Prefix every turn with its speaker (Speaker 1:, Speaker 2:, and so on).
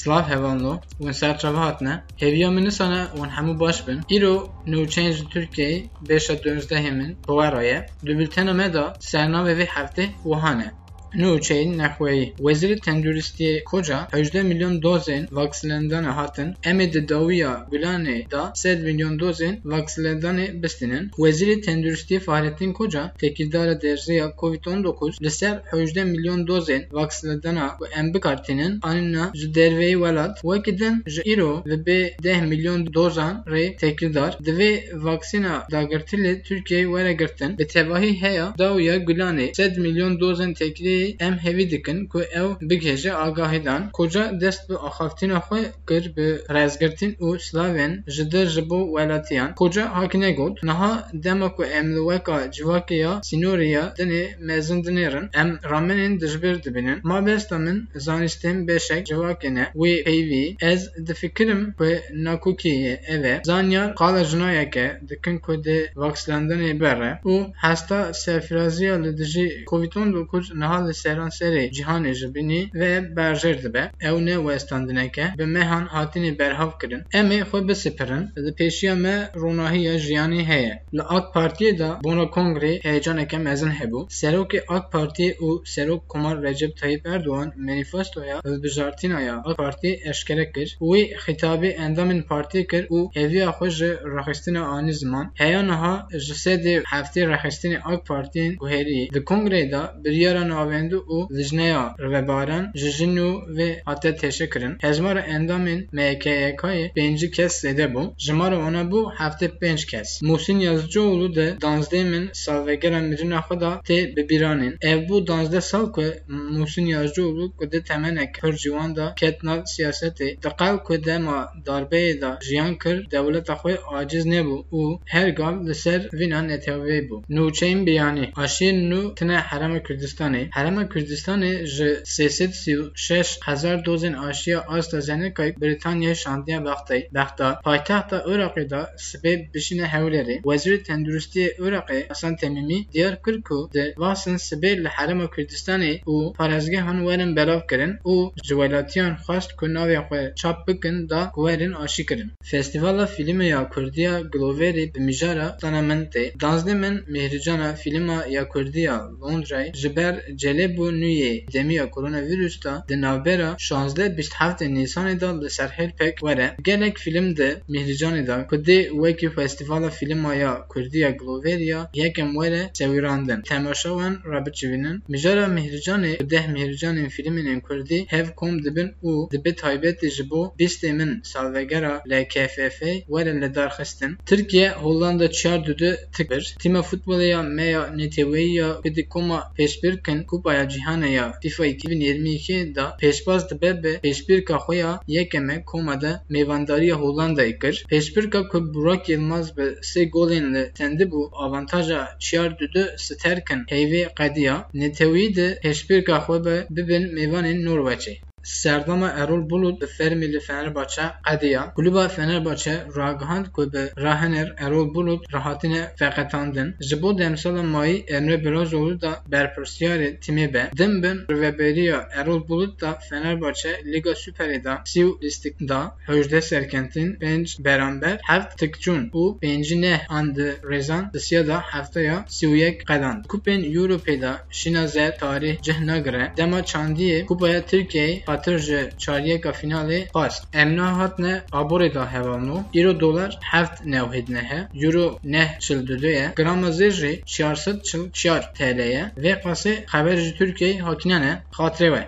Speaker 1: Slav hevanlo, ون سر هاتنه هیویا من سانه ون همو باش بن ایرو نوچنج ترکیه بیشا دونزده همین بوارایه دو بلتن مدا سرنامه وی هفته وهانه Nûçeyên Nexweyî Wezîrê Tenduristiyê Koca 18 milyon dozên vaksilendana hatin, em ê di da 100 milyon dozên vaksilendanê bistînin. Wezîrê Tenduristiyê Fahrettin Koca tekîldara derziya COVID-19 li ser milyon dozên vaksilendana ku em bikartînin anîna ji derveyî welat wekî din ji îro ve bê 10 milyon dozan rê tekîldar divê vaksîna dagirtilê Türkiye'ye were girtin. Bi tevahî heya dawiya Gulanê 100 milyon dozên tekîlê vê em hêvî dikin ku ew bigihêje agahî dan koca dest bi axaftina xwe kir bi rêzgirtin û slavên ji dir ji bo welatiyan. Koca hakine got niha dema ku em li weka civakê ya sînorê ya dinê mezin dinêrin. Em ramenên dijbir dibînin. Mabesta min zanîstên beşek civakê ne. Wê peyvî ez difikirim ku nakûkiyê ev e. Zanyar qala jinayeke dikin ku dê vakslandinê bere û hesta serfiraziya li dijî covid-19 niha li seranserê cîhanê ji bînî ve berjêr dibe ew ne westandineke bi mehan hatinê berhav kirin. Em ê xwe bisipirin. Li pêşiya me ronahiya jiyanê heye. Li AK Partiyê da bona kongrê heyecaneke mezin hebû. Serokê AK Partiyê û serok Komar Recep Tayyip Erdoğan manîfestoya hilbijartîna ya AK Partî eşkere kir. Wê xîtabê endamên partiyê kir û hêviya xwe ji rexistina anî ziman. Heya niha ji sedê heftê rexistinê AK Partiyên guherî di kongrê da biryara navend û lijneya rêvebaran ji jin û vê hate teşekirin. Hejmara endamên MKYK'yê pêncî kes zêde bû. Ji mara wana bû heftê pênc kes. Muhsin Yazıcıoğlu de danzdê min salvegera mirina xwe da tê bibîranên. Ev bû danzdeh sal ku Muhsin Yazıcıoğlu ku di temenek pir ciwan da ket nav siyasetê. Di qel ku dema da jiyan kir dewleta xwe aciz nebû û her gav li ser vîna netewê bû. Nûçeyên biyanî Aşiyên nû Herema Kurdistanê. Herema Kürdistanê ji sê sed sî û şeş hezar dozên aşiya AstraZenecayê Brîtanyayê şandiye bextê bexta paytexta Iraqê da sibê bişîne hewlêrê. Wezîrê Tenduristiyê Iraqê Hasan Temîmî diyar kir ku di vasên sibê li Herêma Kurdistanê û parêzgehan werin belav kirin û ji welatiyan xwest ku navê xwe çap bikin da werên aşî kirin. Festîvala Fîlmê ya Kurdiya Gloverê bi mijara Parlamentê Danzdê min Mêhricana Fîlma ya Kurdiya Londrayê ji ber celê bû nûyê demiya koronavirûs da di navbera şanzdeh bîst heftê Nîsanê da li serhêlpek were gelek fîlm di Mêhricanê da ku dê wekî Festîvala Fîlma ya Kurdiya Gloverîya yekem were sewîrandin. Temaşawan rabiçivînin mijara Mêhricanê ku deh Mêhricanên fîlmên Kurdî hev kom dibin û dibe taybetê ji bo bîstê min salvegera LKFF were li darxistin. Tirkiye Hollanda çar dudu tik bir. Tîma futbolê ya me ya neteweyî ya ku di koma pêşbirkin Kupaya Cîhanê ya FIFA 2022 da pêşbaz dibe bi pêşbirka xwe ya yekeme koma de mêvandariya Hollandayê kir. Pêşbirka ku Burak Yılmaz bi sê golên li tendibû avantaja çiyar dudu sterkin heyvê qediya netewî di pêşbirka xwe be bibin mêvanên Norweçê. Serdama Erol Bulut Fermili Fenerbahçe Adiya Kulüba Fenerbahçe Raghand Kulübe Rahener Erol Bulut rahatine feketandın. Jibo demsala mayi Emre Belazoğlu da berpersiyari timi be. Dimbin Riveberiya Erol Bulut da Fenerbahçe Liga Süperida Siv listikda Höjde Serkentin Benç Beramber Heft Tıkçun U Benci Ne Andı Rezan Dısiyada Heftaya Sivuyek Kadan. Kupen Europa'da Şinaze Tarih Cihnagre Dema Çandiye Kupaya Türkiye'yi 4 4 finale past. Emna hatne abore da hevano. Iro dolar heft nevhid nehe. Euro neh çıl düdüye. Grama zirri 400 çıl 4 TL'ye. Ve kası haber Türkiye hakinene hatire ve.